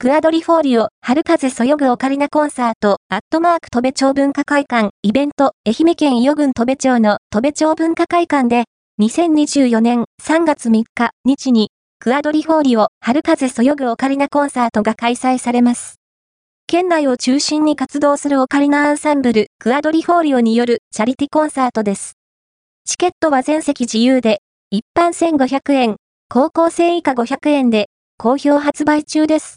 クアドリフォーリオ、春風そよぐオカリナコンサート、アットマーク戸部町文化会館、イベント、愛媛県伊予郡戸部町の戸部町文化会館で、2024年3月3日、日に、クアドリフォーリオ、春風そよぐオカリナコンサートが開催されます。県内を中心に活動するオカリナアンサンブル、クアドリフォーリオによるチャリティコンサートです。チケットは全席自由で、一般1500円、高校生以下500円で、好評発売中です。